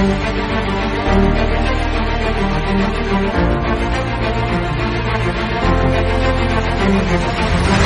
Muy buenas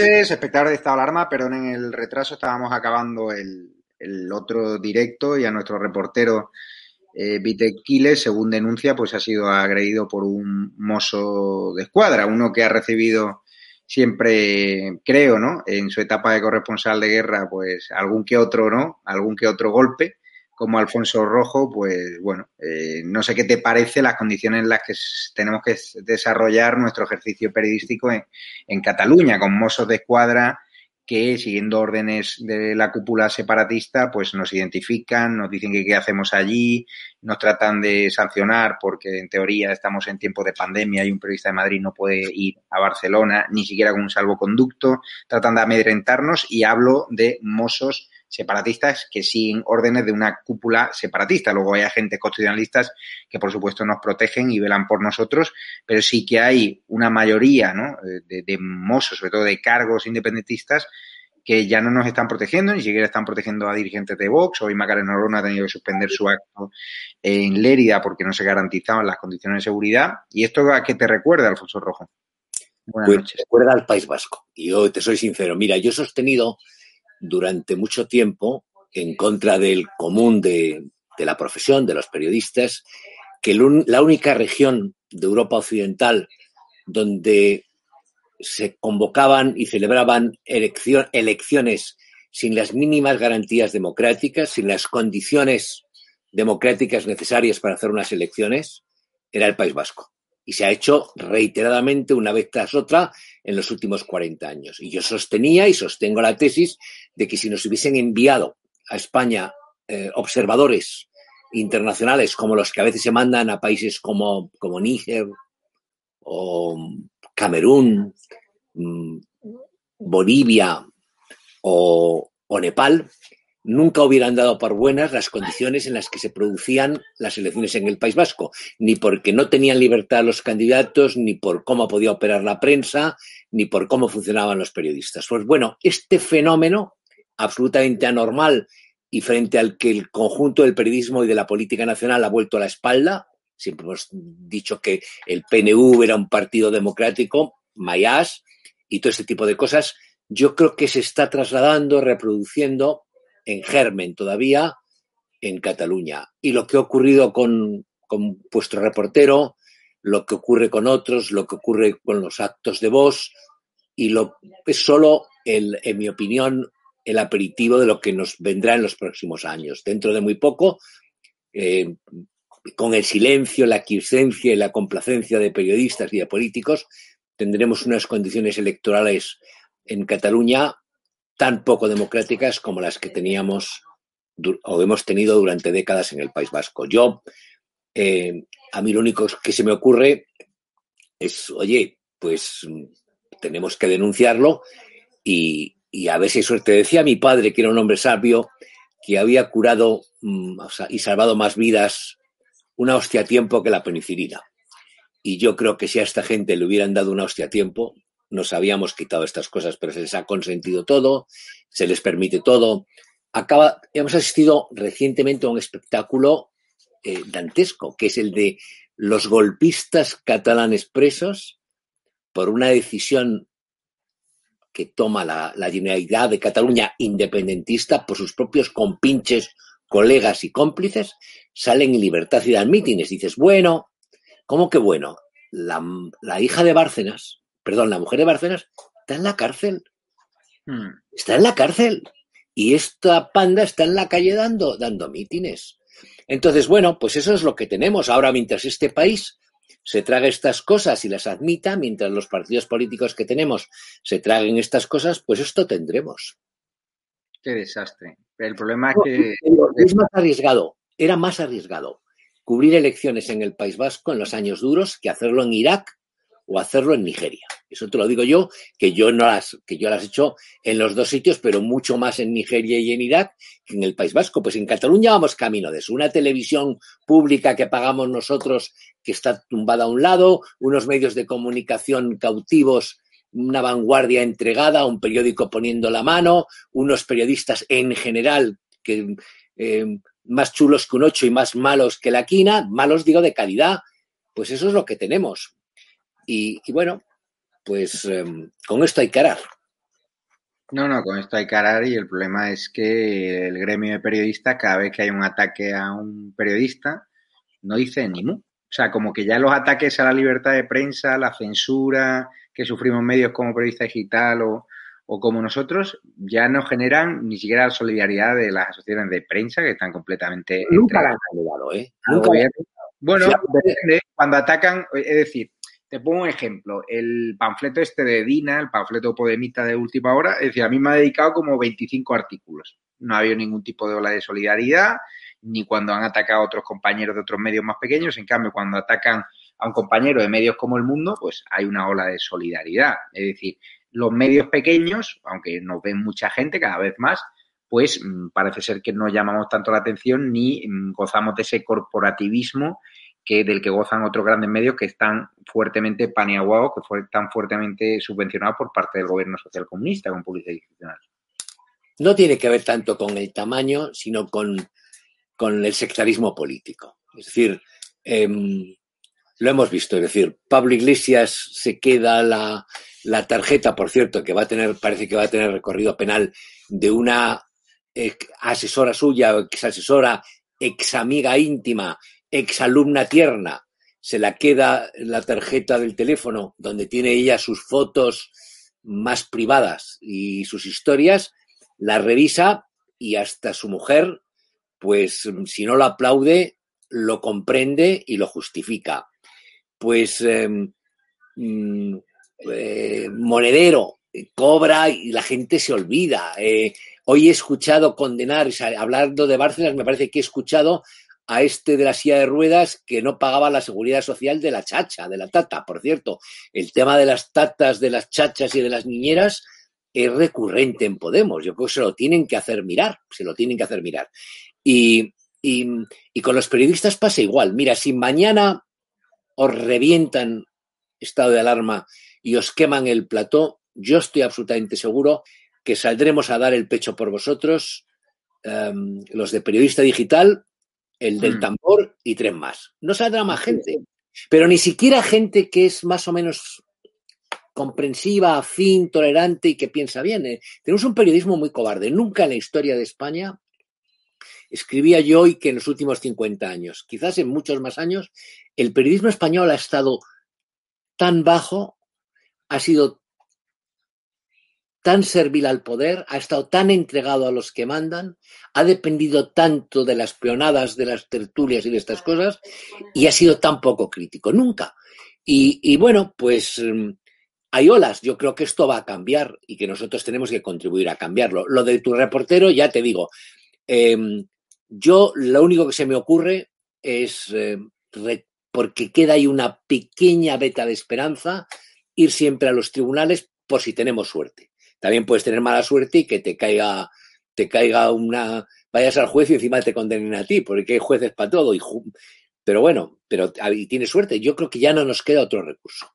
noches, espectadores de Estado de Alarma. Perdonen el retraso, estábamos acabando el, otro directo y a nuestro reportero eh, Quiles, según denuncia, pues ha sido agredido por un mozo de escuadra, uno que ha recibido siempre, creo, ¿no? En su etapa de corresponsal de guerra, pues algún que otro, ¿no? Algún que otro golpe como Alfonso Rojo, pues bueno, eh, no sé qué te parece las condiciones en las que tenemos que desarrollar nuestro ejercicio periodístico en, Cataluña, con mozos de escuadra que, siguiendo órdenes de la cúpula separatista, pues nos identifican, nos dicen que qué hacemos allí, nos tratan de sancionar porque en teoría estamos en tiempo de pandemia y un periodista de Madrid no puede ir a Barcelona ni siquiera con un salvoconducto, tratan de amedrentarnos y hablo de mozos separatistas que siguen órdenes de una cúpula separatista. Luego hay agentes constitucionalistas que, por supuesto, nos protegen y velan por nosotros, pero sí que hay una mayoría ¿no? de, de mozos, sobre todo de cargos independentistas, que ya no nos están protegiendo, ni siquiera están protegiendo a dirigentes de Vox. Hoy Macarena Olona ha tenido que suspender su acto en Lérida porque no se garantizaban las condiciones de seguridad. ¿Y esto a qué te recuerda, Alfonso Rojo? Buenas pues noches. recuerda al País Vasco. Y yo te soy sincero, mira, yo he sostenido durante mucho tiempo en contra del común de, la profesión, de los periodistas, que la única región de Europa Occidental donde se convocaban y celebraban elecciones sin las mínimas garantías democráticas, sin las condiciones democráticas necesarias para hacer unas elecciones, era el País Vasco y se ha hecho reiteradamente una vez tras otra en los últimos 40 años. Y yo sostenía y sostengo la tesis de que si nos hubiesen enviado a España eh, observadores internacionales como los que a veces se mandan a países como, como Níger o Camerún, mmm, Bolivia o Nepal, nunca hubieran dado por buenas las condiciones en las que se producían las elecciones en el País Vasco, ni porque no tenían libertad los candidatos, ni por cómo podía operar la prensa, ni por cómo funcionaban los periodistas. Pues bueno, este fenómeno absolutamente anormal y frente al que el conjunto del periodismo y de la política nacional ha vuelto a la espalda, siempre hemos dicho que el PNV era un partido democrático, Mayas y todo este tipo de cosas, yo creo que se está trasladando, reproduciendo en germen todavía en Cataluña. Y lo que ha ocurrido con, con vuestro reportero, lo que ocurre con otros, lo que ocurre con los actos de voz, y lo, es solo, el, en mi opinión, el aperitivo de lo que nos vendrá en los próximos años. Dentro de muy poco, eh, con el silencio, la quiesencia y la complacencia de periodistas y de políticos, tendremos unas condiciones electorales en Cataluña tan poco democráticas como las que teníamos o hemos tenido durante décadas en el País Vasco. Yo, eh, a mí lo único que se me ocurre es, oye, pues tenemos que denunciarlo y, a hay suerte. Decía mi padre, que era un hombre sabio, que había curado mm, y salvado más vidas una hostia a tiempo que la penicilina. Y yo creo que si a esta gente le hubieran dado una hostia a tiempo, nos habíamos quitado estas cosas, pero se les ha consentido todo, se les permite todo. Acaba, hemos asistido recientemente a un espectáculo eh, dantesco, que es el de los golpistas catalanes presos por una decisión que toma la, la Generalidad de Cataluña independentista por sus propios compinches, colegas y cómplices, salen en libertad y dan mítines. Dices, bueno, ¿cómo que bueno? La, la hija de Bárcenas, perdón, la mujer de Bárcenas, está en la cárcel. Hmm. Está en la cárcel. Y esta panda está en la calle dando, dando mítines. Entonces, bueno, pues eso es lo que tenemos. Ahora, mientras este país se trague estas cosas y las admita, mientras los partidos políticos que tenemos se traguen estas cosas, pues esto tendremos. Qué desastre. El problema es que... Es más arriesgado, era más arriesgado cubrir elecciones en el País Vasco en los años duros que hacerlo en Irak o hacerlo en Nigeria. Eso te lo digo yo, que yo no las, que yo las he hecho en los dos sitios, pero mucho más en Nigeria y en Irak que en el País Vasco. Pues en Cataluña vamos camino de eso. Una televisión pública que pagamos nosotros, que está tumbada a un lado, unos medios de comunicación cautivos, una vanguardia entregada, un periódico poniendo la mano, unos periodistas en general que eh, más chulos que un ocho y más malos que la quina, malos digo de calidad, pues eso es lo que tenemos. Y, bueno, pues em, con esto hay que arar. No, no, con esto hay que arar y el problema es que el gremio de periodistas, cada vez que hay un ataque a un periodista, no dice ni mu. O sea, como que ya los ataques a la libertad de prensa, la censura que sufrimos medios como periodista digital o, como nosotros, ya no generan ni siquiera la solidaridad de las asociaciones de prensa que están completamente... Nunca la han generado, ¿eh? Bueno, depende. Cuando atacan, es decir, te pongo un ejemplo. El panfleto este de Dina, el panfleto podemita de última hora, es decir, a mí me ha dedicado como 25 artículos. No ha habido ningún tipo de ola de solidaridad, ni cuando han atacado a otros compañeros de otros medios más pequeños. En cambio, cuando atacan a un compañero de medios como El Mundo, pues hay una ola de solidaridad. Es decir, los medios pequeños, aunque nos ven mucha gente cada vez más, pues mm, parece ser que no llamamos tanto la atención ni mm, gozamos de ese corporativismo que del que gozan otros grandes medios que están fuertemente paneaguados, que están fuertemente subvencionados por parte del gobierno social comunista con publicidad institucional. No tiene que ver tanto con el tamaño, sino con, el sectarismo político. Es decir, em, lo hemos visto, es decir, Pablo Iglesias se queda la, la, tarjeta, por cierto, que va a tener, parece que va a tener recorrido penal de una asesora suya, ex asesora, ex amiga íntima, exalumna tierna, se la queda la tarjeta del teléfono donde tiene ella sus fotos más privadas y sus historias, la revisa y hasta su mujer, pues si no lo aplaude, lo comprende y lo justifica. Pues em, mm, eh, Monedero cobra y la gente se olvida. Eh, hoy he escuchado condenar, hablando de Bárcenas, me parece que he escuchado a este de la silla de ruedas que no pagaba la seguridad social de la chacha, de la tata. Por cierto, el tema de las tatas, de las chachas y de las niñeras es recurrente en Podemos. Yo creo que se lo tienen que hacer mirar, se lo tienen que hacer mirar. Y, y con los periodistas pasa igual. Mira, si mañana os revientan estado de alarma y os queman el plató, yo estoy absolutamente seguro que saldremos a dar el pecho por vosotros, em, los de periodista digital, el del mm. tambor y tres más. No saldrá más gente, pero ni siquiera gente que es más o menos comprensiva, afín, tolerante y que piensa bien. ¿eh? Tenemos un periodismo muy cobarde. Nunca en la historia de España escribía yo y que en los últimos 50 años, quizás en muchos más años, el periodismo español ha estado tan bajo, ha sido tan servil al poder, ha estado tan entregado a los que mandan, ha dependido tanto de las peonadas, de las tertulias y de estas cosas, y ha sido tan poco crítico. Nunca. Y, bueno, pues mm, hay olas. Yo creo que esto va a cambiar y que nosotros tenemos que contribuir a cambiarlo. Lo de tu reportero, ya te digo, em, yo lo único que se me ocurre es, eh, porque queda ahí una pequeña beta de esperanza, ir siempre a los tribunales por si tenemos suerte. También puedes tener mala suerte y que te caiga, te caiga una, vayas al juez y encima te condenen a ti, porque hay jueces para todo. Y, pero bueno, pero tienes suerte. Yo creo que ya no nos queda otro recurso.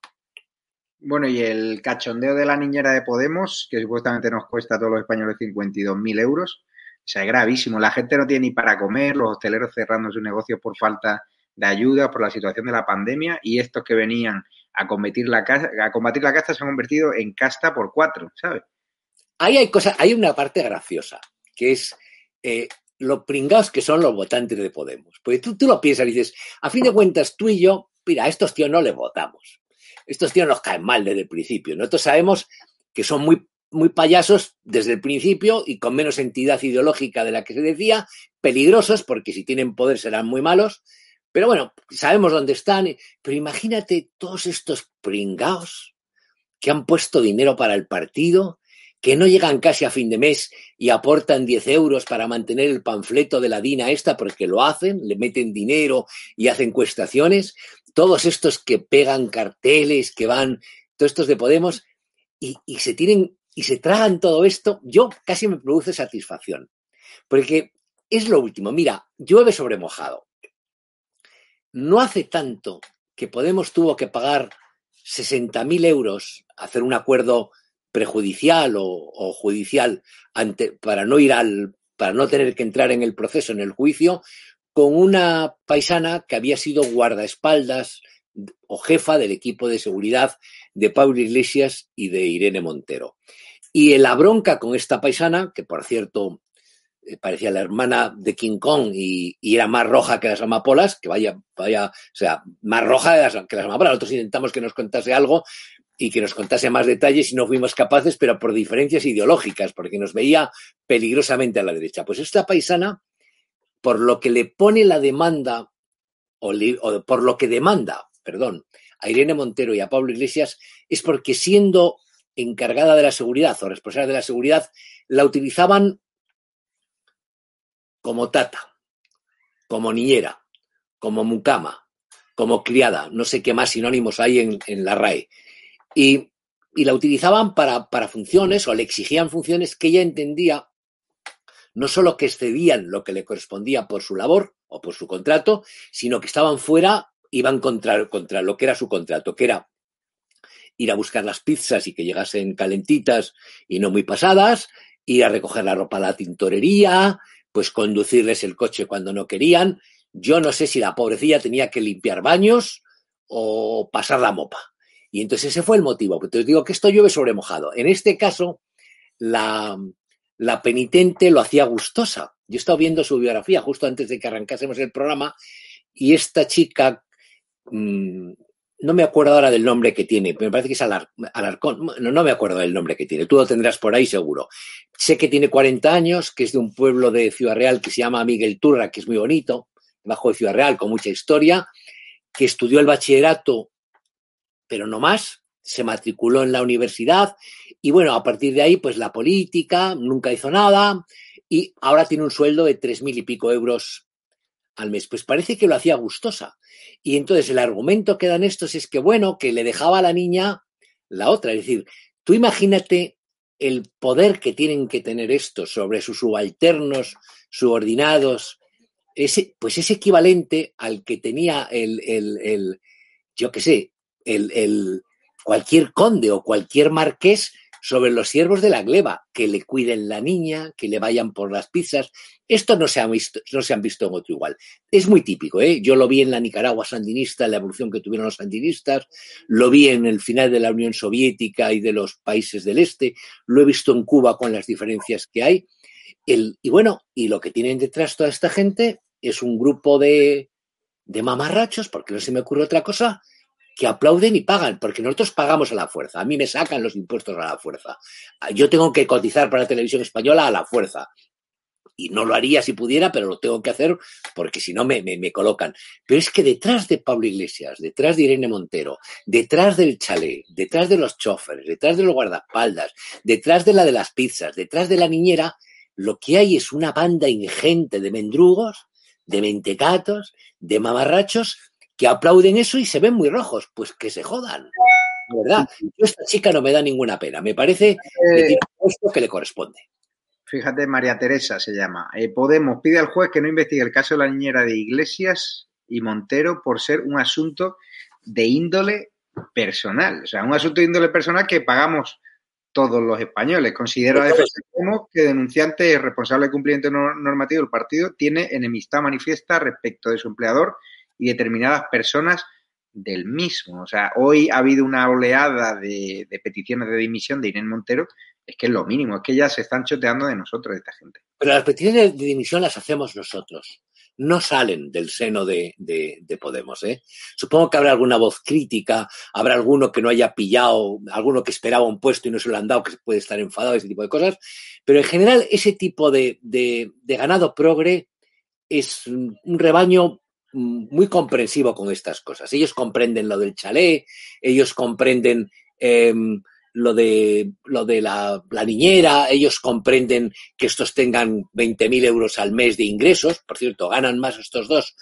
Bueno, y el cachondeo de la niñera de Podemos, que supuestamente nos cuesta a todos los españoles 52.000 euros, o sea, es gravísimo. La gente no tiene ni para comer, los hosteleros cerrando sus negocios por falta de ayuda, por la situación de la pandemia, y estos que venían a combatir la, casta se han convertido en casta por cuatro, ¿sabes? Ahí hay cosas, hay una parte graciosa, que es eh, lo pringados que son los votantes de Podemos. Porque tú, tú lo piensas y dices, a fin de cuentas, tú y yo, mira, a estos tíos no les votamos. Estos tíos nos caen mal desde el principio. Nosotros sabemos que son muy muy payasos desde el principio y con menos entidad ideológica de la que se decía, peligrosos porque si tienen poder serán muy malos, pero bueno, sabemos dónde están, pero imagínate todos estos pringaos que han puesto dinero para el partido, que no llegan casi a fin de mes y aportan 10 euros para mantener el panfleto de la DINA esta porque lo hacen, le meten dinero y hacen cuestaciones, todos estos que pegan carteles, que van, todos estos de Podemos, y, y se tienen y se tragan todo esto, yo casi me produce satisfacción. Porque es lo último. Mira, llueve sobre mojado. No hace tanto que Podemos tuvo que pagar 60.000 euros, hacer un acuerdo prejudicial o, judicial ante, para no ir al, para no tener que entrar en el proceso, en el juicio, con una paisana que había sido guardaespaldas o jefa del equipo de seguridad de Pablo Iglesias y de Irene Montero. Y la bronca con esta paisana, que por cierto parecía la hermana de King Kong y, era más roja que las amapolas, que vaya, vaya, o sea, más roja que las amapolas. Nosotros intentamos que nos contase algo y que nos contase más detalles y no fuimos capaces, pero por diferencias ideológicas, porque nos veía peligrosamente a la derecha. Pues esta paisana, por lo que le pone la demanda, o por lo que demanda, perdón, a Irene Montero y a Pablo Iglesias, es porque siendo encargada de la seguridad o responsable de la seguridad, la utilizaban como tata, como niñera, como mucama, como criada, no sé qué más sinónimos hay en, la RAE. Y, la utilizaban para, para funciones o le exigían funciones que ella entendía no solo que excedían lo que le correspondía por su labor o por su contrato, sino que estaban fuera, iban contra, contra lo que era su contrato, que era ir a buscar las pizzas y que llegasen calentitas y no muy pasadas, ir a recoger la ropa a la tintorería, pues conducirles el coche cuando no querían. Yo no sé si la pobrecilla tenía que limpiar baños o pasar la mopa. Y entonces ese fue el motivo. Te digo que esto llueve sobre mojado. En este caso, la, la penitente lo hacía gustosa. Yo he estado viendo su biografía justo antes de que arrancásemos el programa y esta chica mm, no me acuerdo ahora del nombre que tiene, me parece que es Alarcón, no, no me acuerdo del nombre que tiene, tú lo tendrás por ahí seguro. Sé que tiene 40 años, que es de un pueblo de Ciudad Real que se llama Miguel Turra, que es muy bonito, bajo de Ciudad Real, con mucha historia, que estudió el bachillerato, pero no más, se matriculó en la universidad y bueno, a partir de ahí, pues la política, nunca hizo nada y ahora tiene un sueldo de tres mil y pico euros al mes. Pues parece que lo hacía gustosa. Y entonces el argumento que dan estos es que, bueno, que le dejaba a la niña la otra. Es decir, tú imagínate el poder que tienen que tener estos sobre sus subalternos, subordinados, ese, pues es equivalente al que tenía el, el, el yo qué sé, el, el, cualquier conde o cualquier marqués sobre los siervos de la gleba, que le cuiden la niña, que le vayan por las pizzas. Esto no se, han visto, no se han visto en otro igual. Es muy típico, ¿eh? Yo lo vi en la Nicaragua sandinista, la evolución que tuvieron los sandinistas, lo vi en el final de la Unión Soviética y de los países del Este, lo he visto en Cuba con las diferencias que hay. El, y bueno, y lo que tienen detrás toda esta gente es un grupo de, de mamarrachos, porque no se me ocurre otra cosa, que aplauden y pagan, porque nosotros pagamos a la fuerza. A mí me sacan los impuestos a la fuerza. Yo tengo que cotizar para la televisión española a la fuerza. Y no lo haría si pudiera, pero lo tengo que hacer porque si no me, me, colocan. Pero es que detrás de Pablo Iglesias, detrás de Irene Montero, detrás del chalet, detrás de los choferes, detrás de los guardaespaldas, detrás de la de las pizzas, detrás de la niñera, lo que hay es una banda ingente de mendrugos, de mentecatos, de mamarrachos que aplauden eso y se ven muy rojos. Pues que se jodan. verdad, esta chica no me da ninguna pena. Me parece que eh, tiene puesto que le corresponde. Fíjate, María Teresa se llama. Eh, Podemos pide al juez que no investigue el caso de la niñera de Iglesias y Montero por ser un asunto de índole personal. O sea, un asunto de índole personal que pagamos todos los españoles. Considero a que denunciante responsable de cumplimiento normativo del partido tiene enemistad manifiesta respecto de su empleador y determinadas personas del mismo. O sea, hoy ha habido una oleada de, peticiones de dimisión de Irene Montero, es que es lo mínimo, es que ya se están choteando de nosotros, de esta gente. Pero las peticiones de dimisión las hacemos nosotros, no salen del seno de, Podemos. ¿eh? Supongo que habrá alguna voz crítica, habrá alguno que no haya pillado, alguno que esperaba un puesto y no se lo han dado, que puede estar enfadado, ese tipo de cosas, pero en general ese tipo de, de ganado progre es un rebaño muy comprensivo con estas cosas. Ellos comprenden lo del chalet, ellos comprenden em, lo de, lo de la, niñera, ellos comprenden que estos tengan 20.000 euros al mes de ingresos. Por cierto, ganan más estos dos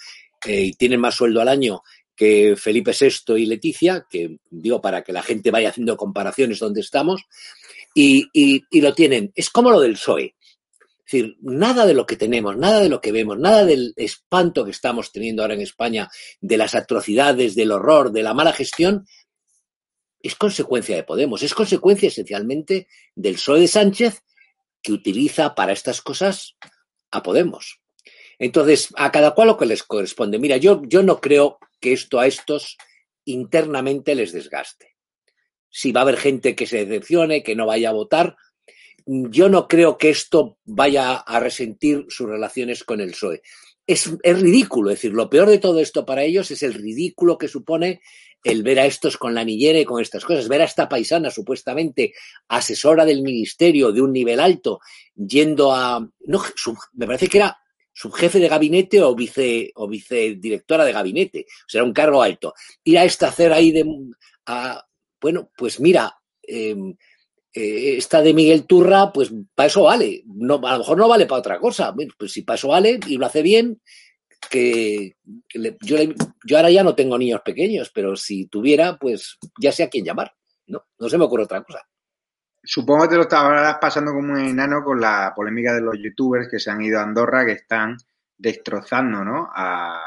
eh, y tienen más sueldo al año que Felipe VI y Leticia, que digo para que la gente vaya haciendo comparaciones donde estamos, y, y lo tienen. Es como lo del PSOE. Es decir, nada de lo que tenemos, nada de lo que vemos, nada del espanto que estamos teniendo ahora en España, de las atrocidades, del horror, de la mala gestión, es consecuencia de Podemos, es consecuencia esencialmente del PSOE de Sánchez que utiliza para estas cosas a Podemos. Entonces, a cada cual lo que les corresponde. Mira, yo, yo no creo que esto a estos internamente les desgaste. Si va a haber gente que se decepcione, que no vaya a votar, yo no creo que esto vaya a resentir sus relaciones con el PSOE. Es, ridículo, es decir, lo peor de todo esto para ellos es el ridículo que supone el ver a estos con la niñera y con estas cosas, ver a esta paisana supuestamente asesora del ministerio de un nivel alto, yendo a, no, me parece que era subjefe de gabinete o vice o vicedirectora de gabinete, o sea, un cargo alto. Ir a esta hacer ahí de, bueno, pues mira, em, eh, esta de Miguel Turra, pues para eso vale. No, a lo mejor no vale para otra cosa. pues si para eso vale y lo hace bien, que, yo, yo, ahora ya no tengo niños pequeños, pero si tuviera, pues ya sé a quién llamar. No, no se me ocurre otra cosa. Supongo que te lo estabas pasando como un enano con la polémica de los youtubers que se han ido a Andorra, que están destrozando, ¿no? A,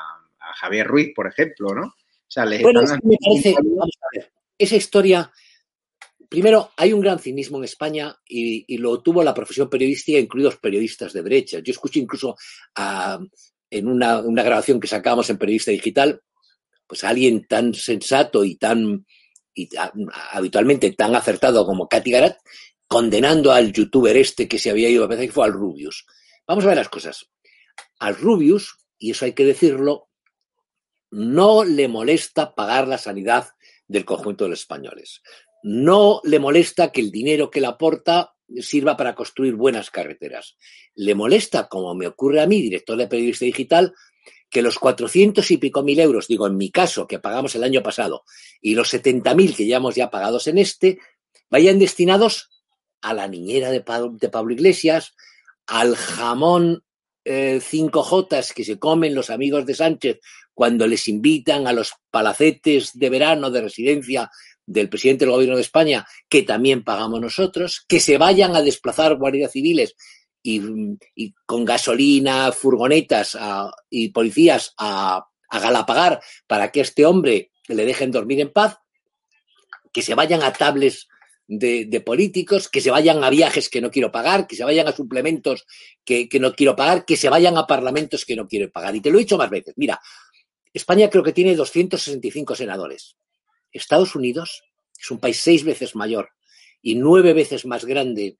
Javier Ruiz, por ejemplo, ¿no? O sea, bueno, me parece, vamos a ver, esa historia Primero, hay un gran cinismo en España y, lo tuvo la profesión periodística, incluidos periodistas de derecha. Yo escuché incluso en una, grabación que sacamos en Periodista Digital, pues a alguien tan sensato y tan habitualmente tan acertado como Katy Garat, condenando al youtuber este que se había ido, a veces que fue al Rubius. Vamos a ver las cosas. Al Rubius, y eso hay que decirlo, no le molesta pagar la sanidad del conjunto de los españoles no le molesta que el dinero que le aporta sirva para construir buenas carreteras. Le molesta, como me ocurre a mí, director de periodista digital, que los cuatrocientos y pico mil euros, digo en mi caso, que pagamos el año pasado, y los setenta mil que llevamos ya pagados en este, vayan destinados a la niñera de Pablo, Iglesias, al jamón eh, cinco jotas que se comen los amigos de Sánchez cuando les invitan a los palacetes de verano de residencia del presidente del gobierno de España, que también pagamos nosotros, que se vayan a desplazar guardias civiles y, con gasolina, furgonetas y policías a, a Galapagar para que este hombre le dejen dormir en paz, que se vayan a tables de, políticos, que se vayan a viajes que no quiero pagar, que se vayan a suplementos que, que, no quiero pagar, que se vayan a parlamentos que no quiero pagar. Y te lo he dicho más veces. Mira, España creo que tiene 265 senadores. Estados Unidos es un país seis veces mayor y nueve veces más grande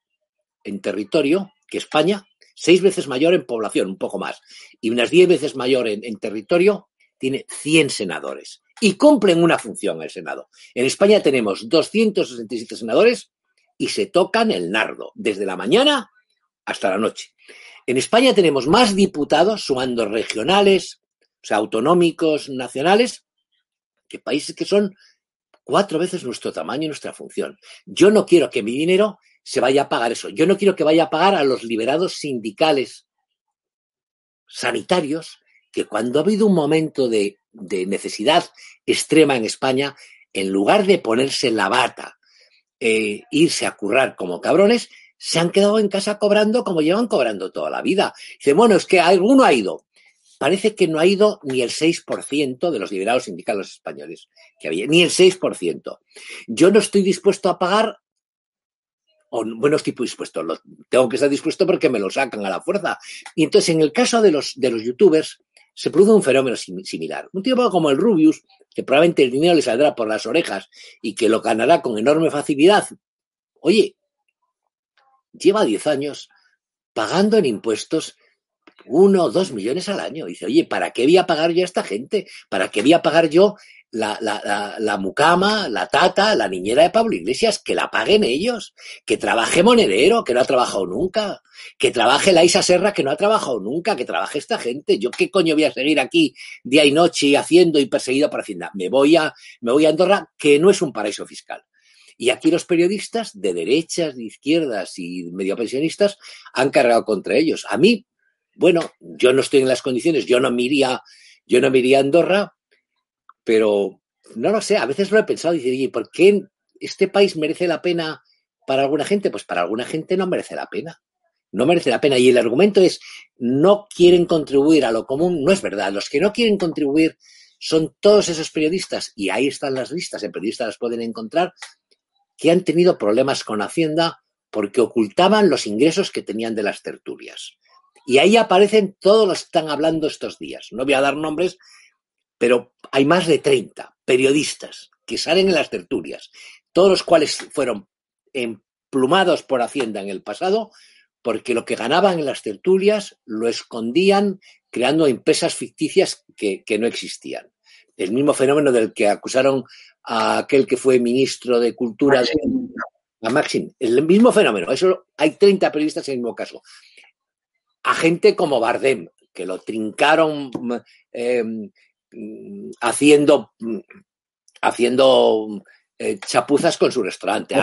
en territorio que España, seis veces mayor en población, un poco más, y unas diez veces mayor en, territorio, tiene 100 senadores y cumplen una función el Senado. En España tenemos 267 senadores y se tocan el nardo desde la mañana hasta la noche. En España tenemos más diputados, sumando regionales, o sea, autonómicos, nacionales, que países que son cuatro veces nuestro tamaño y nuestra función. Yo no quiero que mi dinero se vaya a pagar eso. Yo no quiero que vaya a pagar a los liberados sindicales sanitarios que cuando ha habido un momento de, necesidad extrema en España, en lugar de ponerse la bata, e irse a currar como cabrones, se han quedado en casa cobrando como llevan cobrando toda la vida. Dice, bueno, es que alguno ha ido. Parece que no ha ido ni el 6% de los liberados sindicales españoles que había, ni el 6%. Yo no estoy dispuesto a pagar o bueno, estoy dispuesto, tengo que estar dispuesto porque me lo sacan a la fuerza. Y entonces, en el caso de los, de los youtubers, se produce un fenómeno similar. Un tipo como el Rubius, que probablemente el dinero le saldrá por las orejas y que lo ganará con enorme facilidad. Oye, lleva 10 años pagando en impuestos uno o dos millones al año. Dice, oye, ¿para qué voy a pagar yo a esta gente? ¿Para qué voy a pagar yo la, la, la, mucama, la tata, la niñera de Pablo Iglesias, que la paguen ellos, que trabaje Monedero, que no ha trabajado nunca, que trabaje la Isa Serra, que no ha trabajado nunca, que trabaje esta gente. Yo qué coño voy a seguir aquí día y noche haciendo y perseguido por Hacienda. Me voy a, me voy a Andorra, que no es un paraíso fiscal. Y aquí los periodistas de derechas, de izquierdas y medio pensionistas han cargado contra ellos. A mí, bueno, yo no estoy en las condiciones, yo no me yo no me a Andorra, pero no lo sé, a veces lo he pensado y digo, ¿por qué este país merece la pena para alguna gente? Pues para alguna gente no merece la pena. No merece la pena. Y el argumento es, no quieren contribuir a lo común. No es verdad. Los que no quieren contribuir son todos esos periodistas, y ahí están las listas, en periodistas las pueden encontrar, que han tenido problemas con Hacienda porque ocultaban los ingresos que tenían de las tertulias. Y ahí aparecen todos los que están hablando estos días. No voy a dar nombres pero hay más de 30 periodistas que salen en las tertulias, todos los cuales fueron emplumados por Hacienda en el pasado, porque lo que ganaban en las tertulias lo escondían creando empresas ficticias que, no existían. El mismo fenómeno del que acusaron a aquel que fue ministro de Cultura, a Maxim. El mismo fenómeno. Eso hay 30 periodistas en el mismo caso. A gente como Bardem, que lo trincaron eh, haciendo, haciendo eh, chapuzas con su restaurante.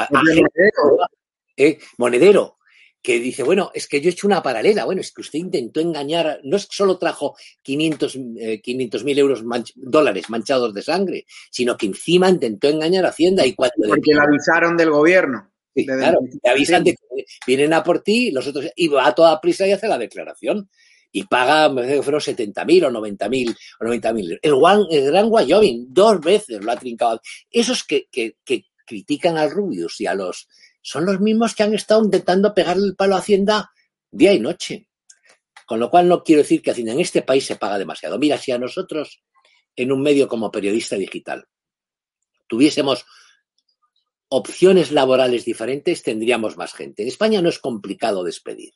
Eh, monedero, que dice, bueno, es que yo he hecho una paralela, bueno, es que usted intentó engañar, no es que solo trajo 500 eh, mil euros dólares manchados de sangre, sino que encima intentó engañar a Hacienda y cuando... Porque le avisaron del gobierno. Claro, le avisan de que vienen a por ti, los otros, y va a toda prisa y hace la declaración y paga, me parece que fueron 70.000 o 90.000 o 90.000. El, el Gran Wyoming dos veces lo ha trincado. Esos que, que, que critican al Rubius y a los... Son los mismos que han estado intentando pegarle el palo a Hacienda día y noche. Con lo cual no quiero decir que Hacienda en este país se paga demasiado. Mira, si a nosotros, en un medio como periodista digital, tuviésemos opciones laborales diferentes, tendríamos más gente. En España no es complicado despedir.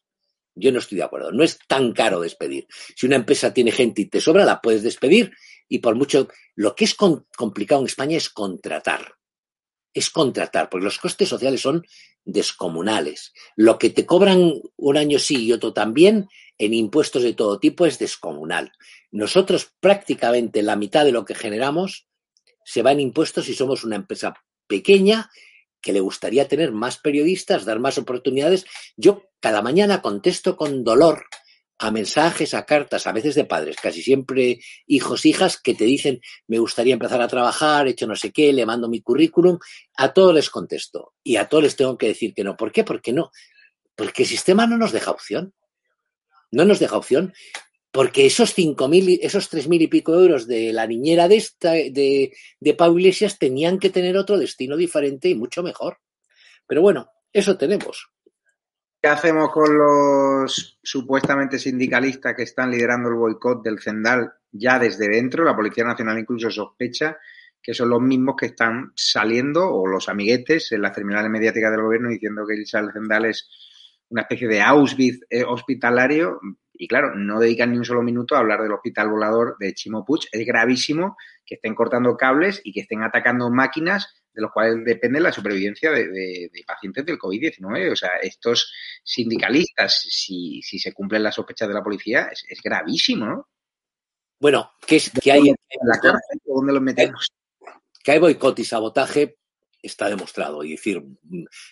Yo no estoy de acuerdo. No es tan caro despedir. Si una empresa tiene gente y te sobra, la puedes despedir. Y por mucho. Lo que es complicado en España es contratar. Es contratar, porque los costes sociales son descomunales. Lo que te cobran un año sí y otro también en impuestos de todo tipo es descomunal. Nosotros prácticamente la mitad de lo que generamos se va en impuestos y somos una empresa pequeña que le gustaría tener más periodistas, dar más oportunidades. Yo cada mañana contesto con dolor a mensajes, a cartas, a veces de padres, casi siempre hijos, hijas, que te dicen, me gustaría empezar a trabajar, he hecho no sé qué, le mando mi currículum, a todos les contesto y a todos les tengo que decir que no. ¿Por qué? Porque no. Porque el sistema no nos deja opción. No nos deja opción. Porque esos cinco mil, esos tres mil y pico euros de la niñera de, esta, de, de Pau Iglesias tenían que tener otro destino diferente y mucho mejor. Pero bueno, eso tenemos. ¿Qué hacemos con los supuestamente sindicalistas que están liderando el boicot del Zendal ya desde dentro? La Policía Nacional incluso sospecha que son los mismos que están saliendo, o los amiguetes, en las terminales mediáticas del gobierno diciendo que el Zendal es una especie de Auschwitz eh, hospitalario. Y claro, no dedican ni un solo minuto a hablar del hospital volador de Chimopuch. Es gravísimo que estén cortando cables y que estén atacando máquinas de los cuales depende la supervivencia de, pacientes del COVID-19. O sea, estos sindicalistas, si, si, se cumplen las sospechas de la policía, es, gravísimo, ¿no? Bueno, ¿qué es que hay en la cárcel dónde los metemos? Que hay boicot y sabotaje está demostrado. Y decir,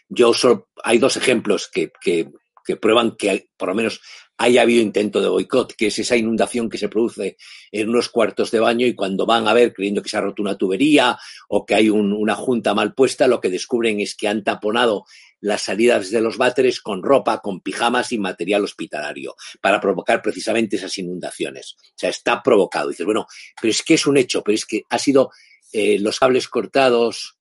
yo solo, hay dos ejemplos que, que, prueban que por lo menos haya habido intento de boicot, que es esa inundación que se produce en unos cuartos de baño y cuando van a ver creyendo que se ha roto una tubería o que hay una junta mal puesta, lo que descubren es que han taponado las salidas de los váteres con ropa, con pijamas y material hospitalario para provocar precisamente esas inundaciones. O sea, está provocado. dices, bueno, pero es que es un hecho, pero es que ha sido eh, los cables cortados,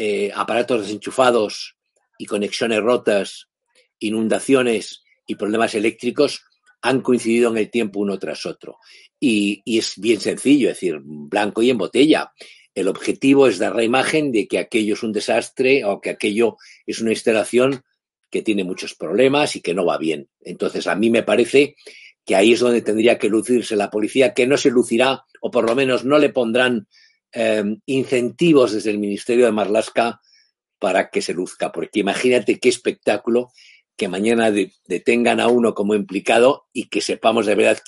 eh, aparatos desenchufados y conexiones rotas, inundaciones y problemas eléctricos han coincidido en el tiempo uno tras otro. Y, es bien sencillo, es decir, blanco y en botella. El objetivo es dar la imagen de que aquello es un desastre o que aquello es una instalación que tiene muchos problemas y que no va bien. Entonces, a mí me parece que ahí es donde tendría que lucirse la policía, que no se lucirá, o por lo menos no le pondrán eh, incentivos desde el Ministerio de Marlasca para que se luzca, porque imagínate qué espectáculo que mañana detengan a uno como implicado y que sepamos de verdad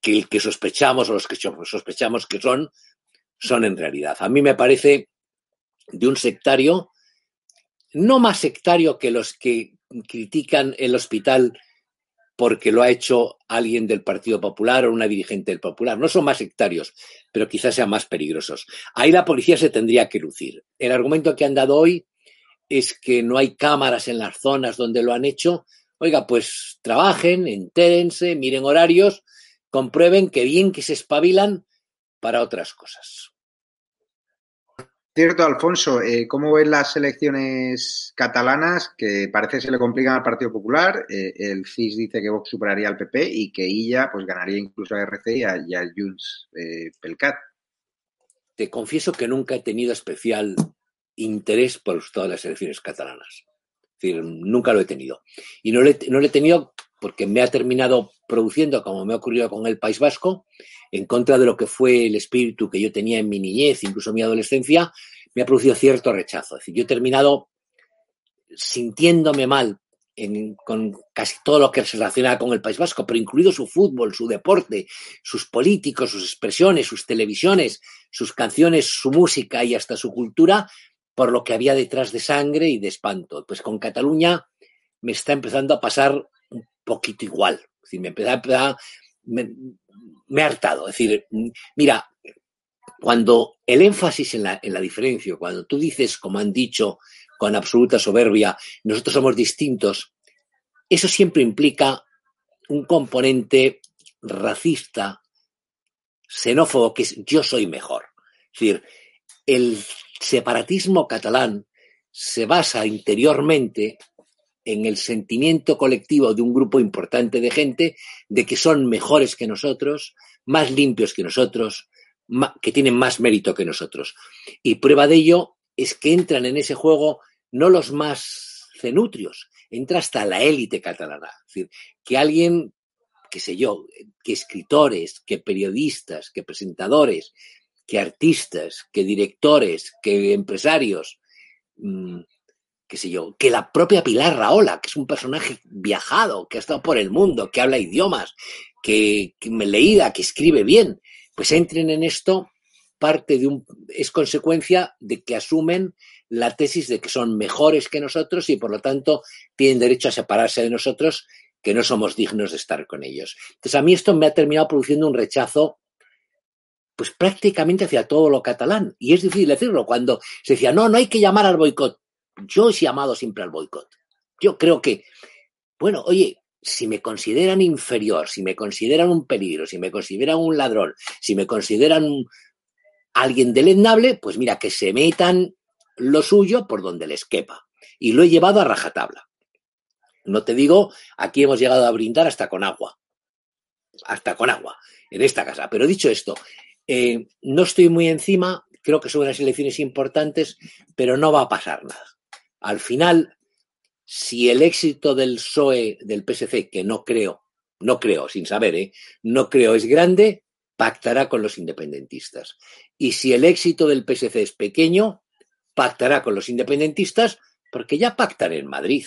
que, el que sospechamos o los que sospechamos que son, son en realidad. A mí me parece de un sectario, no más sectario que los que critican el hospital porque lo ha hecho alguien del Partido Popular o una dirigente del Popular. No son más sectarios, pero quizás sean más peligrosos. Ahí la policía se tendría que lucir. El argumento que han dado hoy es que no hay cámaras en las zonas donde lo han hecho. Oiga, pues trabajen, entérense, miren horarios, comprueben que bien que se espabilan para otras cosas. Cierto, Alfonso, eh, ¿cómo ven las elecciones catalanas que parece que se le complican al Partido Popular? Eh, el CIS dice que Vox superaría al PP y que ella pues ganaría incluso a RC y, a, al Junts eh, Pelcat. Te confieso que nunca he tenido especial interés por todas las elecciones catalanas. Es decir, nunca lo he tenido. Y no lo he, tenido porque me ha terminado produciendo, como me ha ocurrido con el País Vasco, en contra de lo que fue el espíritu que yo tenía en mi niñez, incluso en mi adolescencia, me ha producido cierto rechazo. Es decir, yo he terminado sintiéndome mal con casi todo lo que se relaciona con el País Vasco, pero incluido su fútbol, su deporte, sus políticos, sus expresiones, sus televisiones, sus canciones, su música y hasta su cultura, por lo que había detrás de sangre y de espanto. Pues con Cataluña me está empezando a pasar un poquito igual. Me, me, me ha hartado. Es decir, mira, cuando el énfasis en la, en la diferencia, cuando tú dices, como han dicho con absoluta soberbia, nosotros somos distintos, eso siempre implica un componente racista, xenófobo, que es yo soy mejor. Es decir, el separatismo catalán se basa interiormente en el sentimiento colectivo de un grupo importante de gente de que son mejores que nosotros, más limpios que nosotros, que tienen más mérito que nosotros. Y prueba de ello es que entran en ese juego no los más cenutrios, entra hasta la élite catalana. Es decir, que alguien, qué sé yo, que escritores, que periodistas, que presentadores, que artistas, que directores, que empresarios, mm, qué sé yo, que la propia Pilar Raola, que es un personaje viajado, que ha estado por el mundo, que habla idiomas, que, me leída, que escribe bien, pues entren en esto, parte de un, es consecuencia de que asumen la tesis de que son mejores que nosotros y por lo tanto tienen derecho a separarse de nosotros, que no somos dignos de estar con ellos. Entonces a mí esto me ha terminado produciendo un rechazo pues prácticamente hacia todo lo catalán. Y es difícil decirlo cuando se decía, no, no hay que llamar al boicot. Yo he llamado siempre al boicot. Yo creo que, bueno, oye, si me consideran inferior, si me consideran un peligro, si me consideran un ladrón, si me consideran alguien deleznable, pues mira, que se metan lo suyo por donde les quepa. y lo he llevado a rajatabla. No te digo, aquí hemos llegado a brindar hasta con agua, hasta con agua, en esta casa. Pero dicho esto, eh, no estoy muy encima, creo que son unas elecciones importantes, pero no va a pasar nada. Al final, si el éxito del PSOE, del PSC, que no creo, no creo, sin saber, ¿eh? no creo es grande, pactará con los independentistas. Y si el éxito del PSC es pequeño, pactará con los independentistas porque ya pactan en Madrid.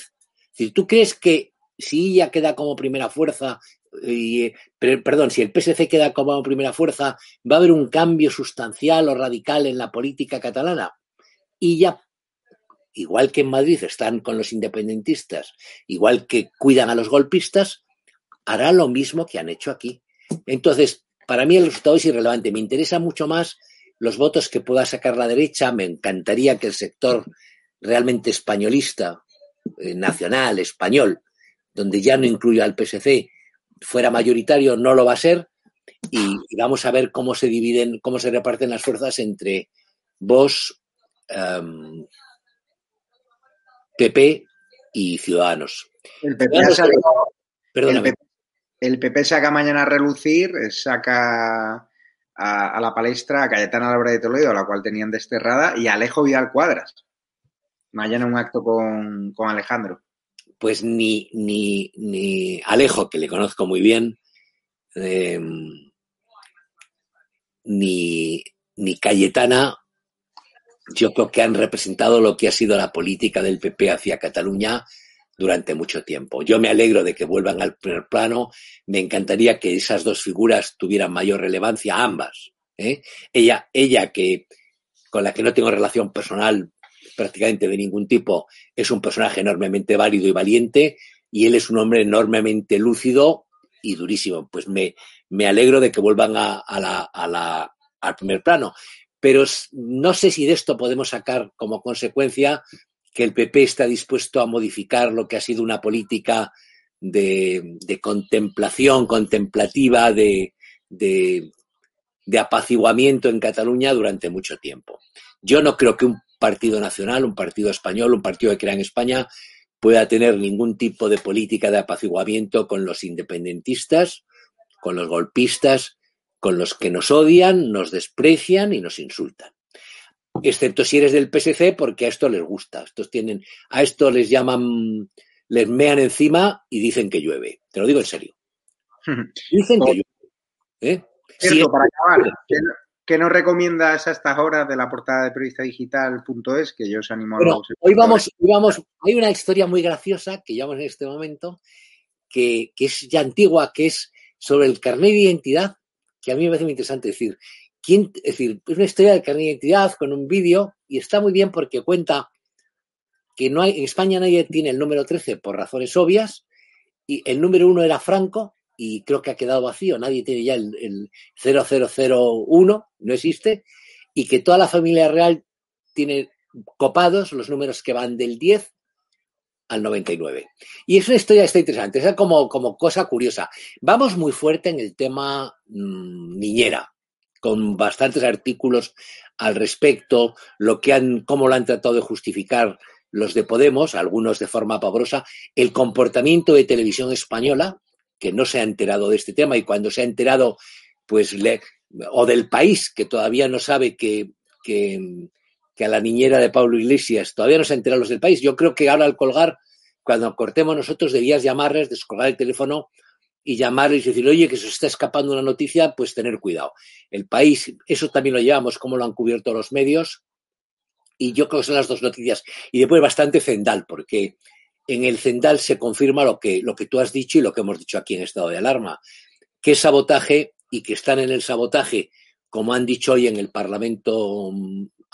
Si ¿tú crees que si ella queda como primera fuerza, y, perdón, si el PSC queda como primera fuerza, va a haber un cambio sustancial o radical en la política catalana? Y ya, igual que en Madrid están con los independentistas, igual que cuidan a los golpistas, hará lo mismo que han hecho aquí. Entonces, para mí el resultado es irrelevante. Me interesa mucho más los votos que pueda sacar la derecha. Me encantaría que el sector realmente españolista, eh, nacional, español, donde ya no incluyo al PSC, fuera mayoritario, no lo va a ser. Y, vamos a ver cómo se dividen, cómo se reparten las fuerzas entre Vox, PP y Ciudadanos. El PP, el PP saca mañana a relucir, saca a, la palestra a Cayetana Álvarez de Toledo, la cual tenían desterrada, y Alejo Vidal Cuadras. Mañana un acto con, Alejandro. Pues ni, ni, ni, Alejo, que le conozco muy bien, em, ni, ni Cayetana, yo creo que han representado lo que ha sido la política del PP hacia Cataluña durante mucho tiempo. Yo me alegro de que vuelvan al primer plano. Me encantaría que esas dos figuras tuvieran mayor relevancia, ambas. ¿eh? Ella, ella que con la que no tengo relación personal prácticamente de ningún tipo, es un personaje enormemente válido y valiente, y él es un hombre enormemente lúcido y durísimo. Pues me, me alegro de que vuelvan a, al primer plano. Pero no sé si de esto podemos sacar como consecuencia que el PP está dispuesto a modificar lo que ha sido una política de, contemplación, contemplativa, de, de, apaciguamiento en Cataluña durante mucho tiempo. Yo no creo que un partido nacional, un partido español, un partido que crea en España pueda tener ningún tipo de política de apaciguamiento con los independentistas, con los golpistas, con los que nos odian, nos desprecian y nos insultan excepto si eres del PSC, porque a esto les gusta. Estos tienen, a esto les llaman, les mean encima y dicen que llueve. Te lo digo en serio. Dicen que llueve. ¿eh? para acabar, ¿qué, nos recomiendas a estas horas de la portada de periodista digital.es? Que yo os animo a hoy vamos, hoy vamos, hay una historia muy graciosa que llevamos en este momento, que, que es ya antigua, que es sobre el carnet de identidad, que a mí me parece muy interesante decir es decir, es una historia de carne de identidad con un vídeo y está muy bien porque cuenta que no en España nadie tiene el número 13 por razones obvias y el número 1 era Franco y creo que ha quedado vacío, nadie tiene ya el, el 0001, no existe, y que toda la familia real tiene copados los números que van del 10 al 99. Y es una historia está interesante, es como, como cosa curiosa. Vamos muy fuerte en el tema mm, niñera, con bastantes artículos al respecto, lo que han, cómo lo han tratado de justificar los de Podemos, algunos de forma pavorosa, el comportamiento de televisión española, que no se ha enterado de este tema y cuando se ha enterado, pues, le, o del país, que todavía no sabe que, que, que, a la niñera de Pablo Iglesias, todavía no se han enterado los del país. Yo creo que ahora al colgar, cuando cortemos nosotros, debías llamarles, descolgar el teléfono y llamarles y decir, oye, que se está escapando una noticia, pues tener cuidado. El país, eso también lo llevamos, como lo han cubierto los medios, y yo creo que son las dos noticias. Y después bastante Zendal, porque en el Zendal se confirma lo que, lo que tú has dicho y lo que hemos dicho aquí en estado de alarma, que sabotaje y que están en el sabotaje, como han dicho hoy en el Parlamento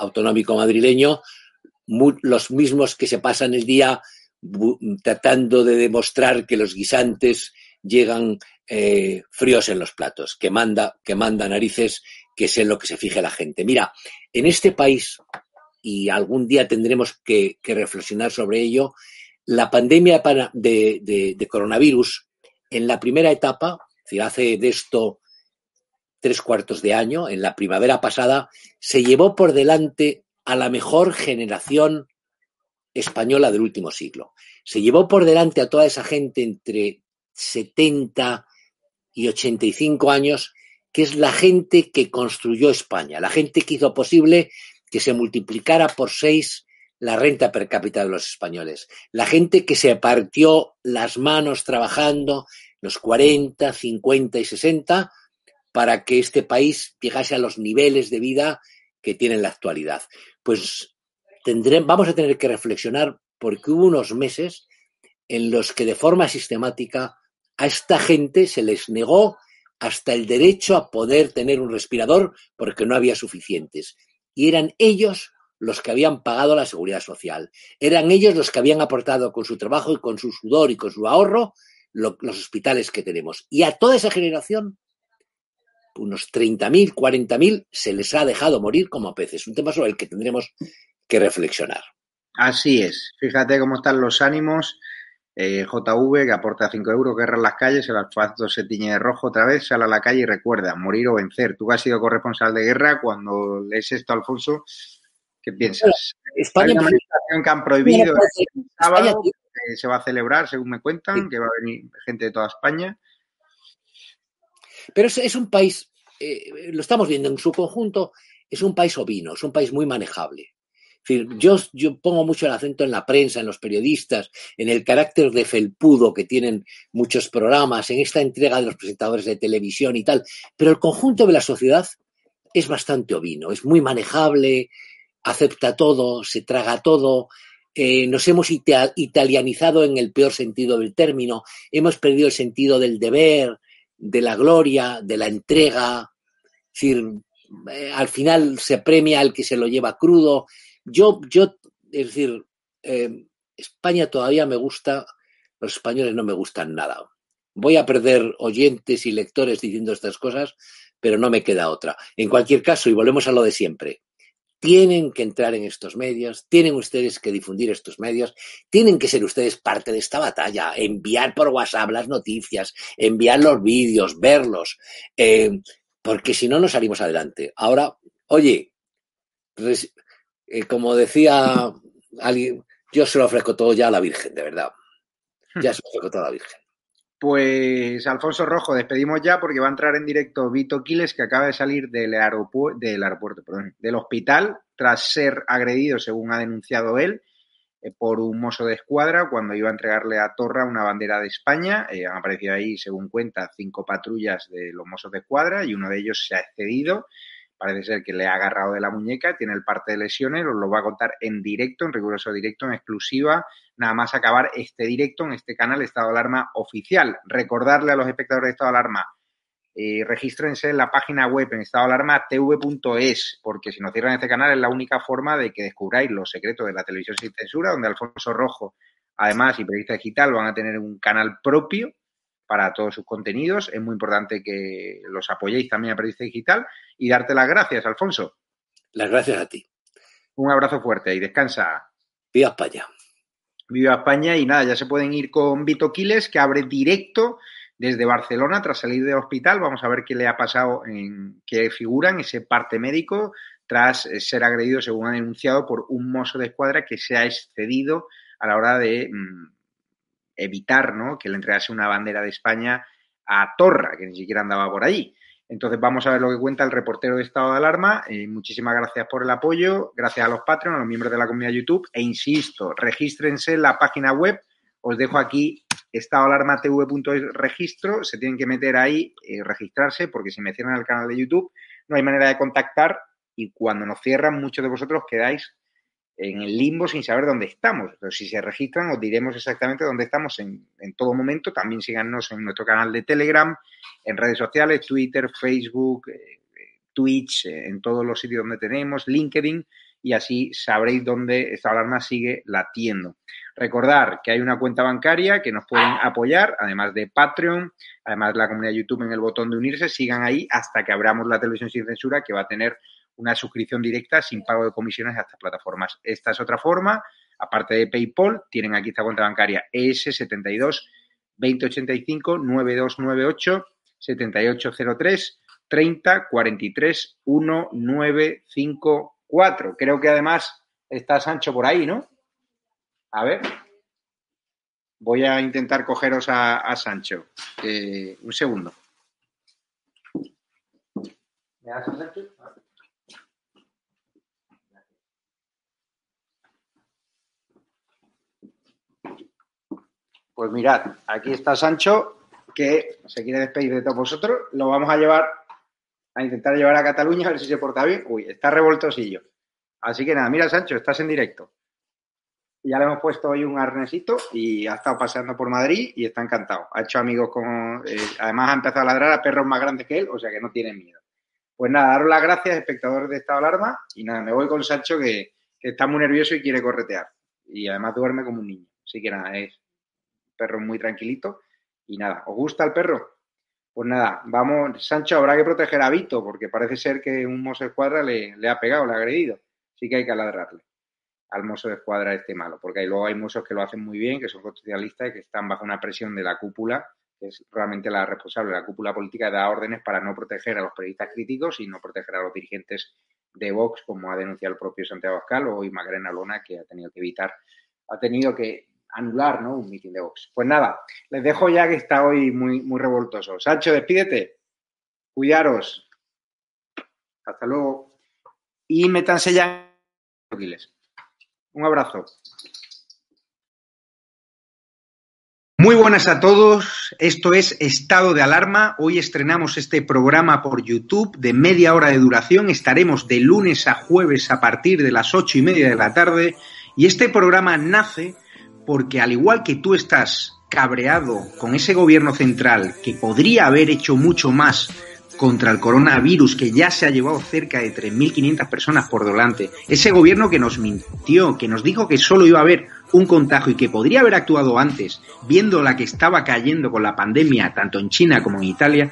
Autonómico madrileño, los mismos que se pasan el día tratando de demostrar que los guisantes llegan eh, fríos en los platos, que manda, que manda narices, que es en lo que se fije la gente. Mira, en este país, y algún día tendremos que, reflexionar sobre ello, la pandemia de, coronavirus, en la primera etapa, es hace de esto tres cuartos de año, en la primavera pasada, se llevó por delante a la mejor generación española del último siglo. Se llevó por delante a toda esa gente entre 70 y 85 años, que es la gente que construyó España, la gente que hizo posible que se multiplicara por seis la renta per cápita de los españoles, la gente que se partió las manos trabajando los 40, 50 y 60 para que este país llegase a los niveles de vida que tiene en la actualidad. Pues vamos a tener que reflexionar porque hubo unos meses en los que de forma sistemática a esta gente se les negó hasta el derecho a poder tener un respirador porque no había suficientes. Y eran ellos los que habían pagado la seguridad social. Eran ellos los que habían aportado con su trabajo y con su sudor y con su ahorro los hospitales que tenemos. Y a toda esa generación, unos 30.000, 40.000, se les ha dejado morir como peces. Un tema sobre el que tendremos que reflexionar. Así es. Fíjate cómo están los ánimos. Eh, JV, que aporta 5 euros, guerra en las calles, el asfalto se tiñe de rojo otra vez, sale a la calle y recuerda, morir o vencer. Tú has sido corresponsal de guerra, cuando lees esto, Alfonso, ¿qué piensas? España, Hay una manifestación que han prohibido el sábado, que se va a celebrar, según me cuentan, que va a venir gente de toda España. Pero es, un país, eh, lo estamos viendo en su conjunto, es un país ovino, es un país muy manejable. Yo, yo pongo mucho el acento en la prensa, en los periodistas, en el carácter de felpudo que tienen muchos programas, en esta entrega de los presentadores de televisión y tal, pero el conjunto de la sociedad es bastante ovino, es muy manejable, acepta todo, se traga todo, eh, nos hemos italianizado en el peor sentido del término, hemos perdido el sentido del deber, de la gloria, de la entrega, es decir, eh, al final se premia al que se lo lleva crudo yo, yo, es decir, eh, España todavía me gusta, los españoles no me gustan nada. Voy a perder oyentes y lectores diciendo estas cosas, pero no me queda otra. En cualquier caso, y volvemos a lo de siempre, tienen que entrar en estos medios, tienen ustedes que difundir estos medios, tienen que ser ustedes parte de esta batalla, enviar por WhatsApp las noticias, enviar los vídeos, verlos, eh, porque si no, no salimos adelante. Ahora, oye, eh, como decía alguien, yo se lo ofrezco todo ya a la Virgen, de verdad. Ya se lo ofrezco todo a la Virgen. Pues Alfonso Rojo, despedimos ya porque va a entrar en directo Vito Quiles, que acaba de salir del, aeropuerto, del aeropuerto, perdón, del hospital tras ser agredido, según ha denunciado él, eh, por un mozo de escuadra cuando iba a entregarle a Torra una bandera de España. Eh, han aparecido ahí, según cuenta, cinco patrullas de los mozos de escuadra y uno de ellos se ha excedido parece ser que le ha agarrado de la muñeca, tiene el parte de lesiones, os lo va a contar en directo, en riguroso directo, en exclusiva, nada más acabar este directo en este canal Estado de Alarma oficial. Recordarle a los espectadores de Estado de Alarma, eh, regístrense en la página web en estadoalarma.tv.es, porque si no cierran este canal es la única forma de que descubráis los secretos de la televisión sin censura, donde Alfonso Rojo, además, y Periodista Digital van a tener un canal propio para todos sus contenidos. Es muy importante que los apoyéis también a Periodista Digital y darte las gracias, Alfonso. Las gracias a ti. Un abrazo fuerte y descansa. Viva España. Viva España y nada, ya se pueden ir con Vito Quiles, que abre directo desde Barcelona tras salir del hospital. Vamos a ver qué le ha pasado, en qué figura en ese parte médico tras ser agredido, según ha denunciado, por un mozo de escuadra que se ha excedido a la hora de mm, evitar ¿no? que le entregase una bandera de España a Torra, que ni siquiera andaba por allí. Entonces vamos a ver lo que cuenta el reportero de estado de alarma. Eh, muchísimas gracias por el apoyo, gracias a los Patreons, a los miembros de la comunidad YouTube e insisto, regístrense en la página web. Os dejo aquí estadoalarmatv.es registro, se tienen que meter ahí, y registrarse, porque si me cierran el canal de YouTube no hay manera de contactar y cuando nos cierran muchos de vosotros quedáis en el limbo sin saber dónde estamos. Pero si se registran, os diremos exactamente dónde estamos en, todo momento. También síganos en nuestro canal de Telegram, en redes sociales, Twitter, Facebook, eh, Twitch, eh, en todos los sitios donde tenemos, LinkedIn, y así sabréis dónde esta alarma sigue latiendo. Recordar que hay una cuenta bancaria que nos pueden apoyar, además de Patreon, además de la comunidad YouTube en el botón de unirse, sigan ahí hasta que abramos la televisión sin censura, que va a tener una suscripción directa sin pago de comisiones a estas plataformas. Esta es otra forma, aparte de PayPal, tienen aquí esta cuenta bancaria ES72 2085 9298 7803 30 43 1954. Creo que además está Sancho por ahí, ¿no? A ver. Voy a intentar cogeros a, Sancho. un segundo. ¿Me das a Sancho? Pues mirad, aquí está Sancho, que se quiere despedir de todos vosotros. Lo vamos a llevar, a intentar llevar a Cataluña, a ver si se porta bien. Uy, está revoltosillo. Así que nada, mira Sancho, estás en directo. Ya le hemos puesto hoy un arnesito y ha estado paseando por Madrid y está encantado. Ha hecho amigos con... Eh, además ha empezado a ladrar a perros más grandes que él, o sea que no tiene miedo. Pues nada, daros las gracias, espectadores de Estado Alarma. Y nada, me voy con Sancho que, que está muy nervioso y quiere corretear. Y además duerme como un niño. Así que nada, es perro muy tranquilito. Y nada, ¿os gusta el perro? Pues nada, vamos, Sancho, habrá que proteger a Vito, porque parece ser que un mozo de escuadra le, ha pegado, le ha agredido. Sí que hay que ladrarle al mozo de escuadra este malo, porque luego hay mozos que lo hacen muy bien, que son constitucionalistas y que están bajo una presión de la cúpula, que es realmente la responsable la cúpula política, dar órdenes para no proteger a los periodistas críticos y no proteger a los dirigentes de Vox, como ha denunciado el propio Santiago Abascal o hoy Lona, que ha tenido que evitar, ha tenido que anular ¿no? un mitin de Vox. Pues nada, les dejo ya que está hoy muy, muy revoltoso. Sancho, despídete. Cuidaros. Hasta luego. Y métanse ya Un abrazo. Muy buenas a todos, esto es Estado de Alarma. Hoy estrenamos este programa por YouTube de media hora de duración. Estaremos de lunes a jueves a partir de las ocho y media de la tarde. Y este programa nace porque al igual que tú estás cabreado con ese gobierno central que podría haber hecho mucho más contra el coronavirus que ya se ha llevado cerca de 3.500 personas por delante, ese gobierno que nos mintió, que nos dijo que solo iba a haber un contagio y que podría haber actuado antes, viendo la que estaba cayendo con la pandemia tanto en China como en Italia,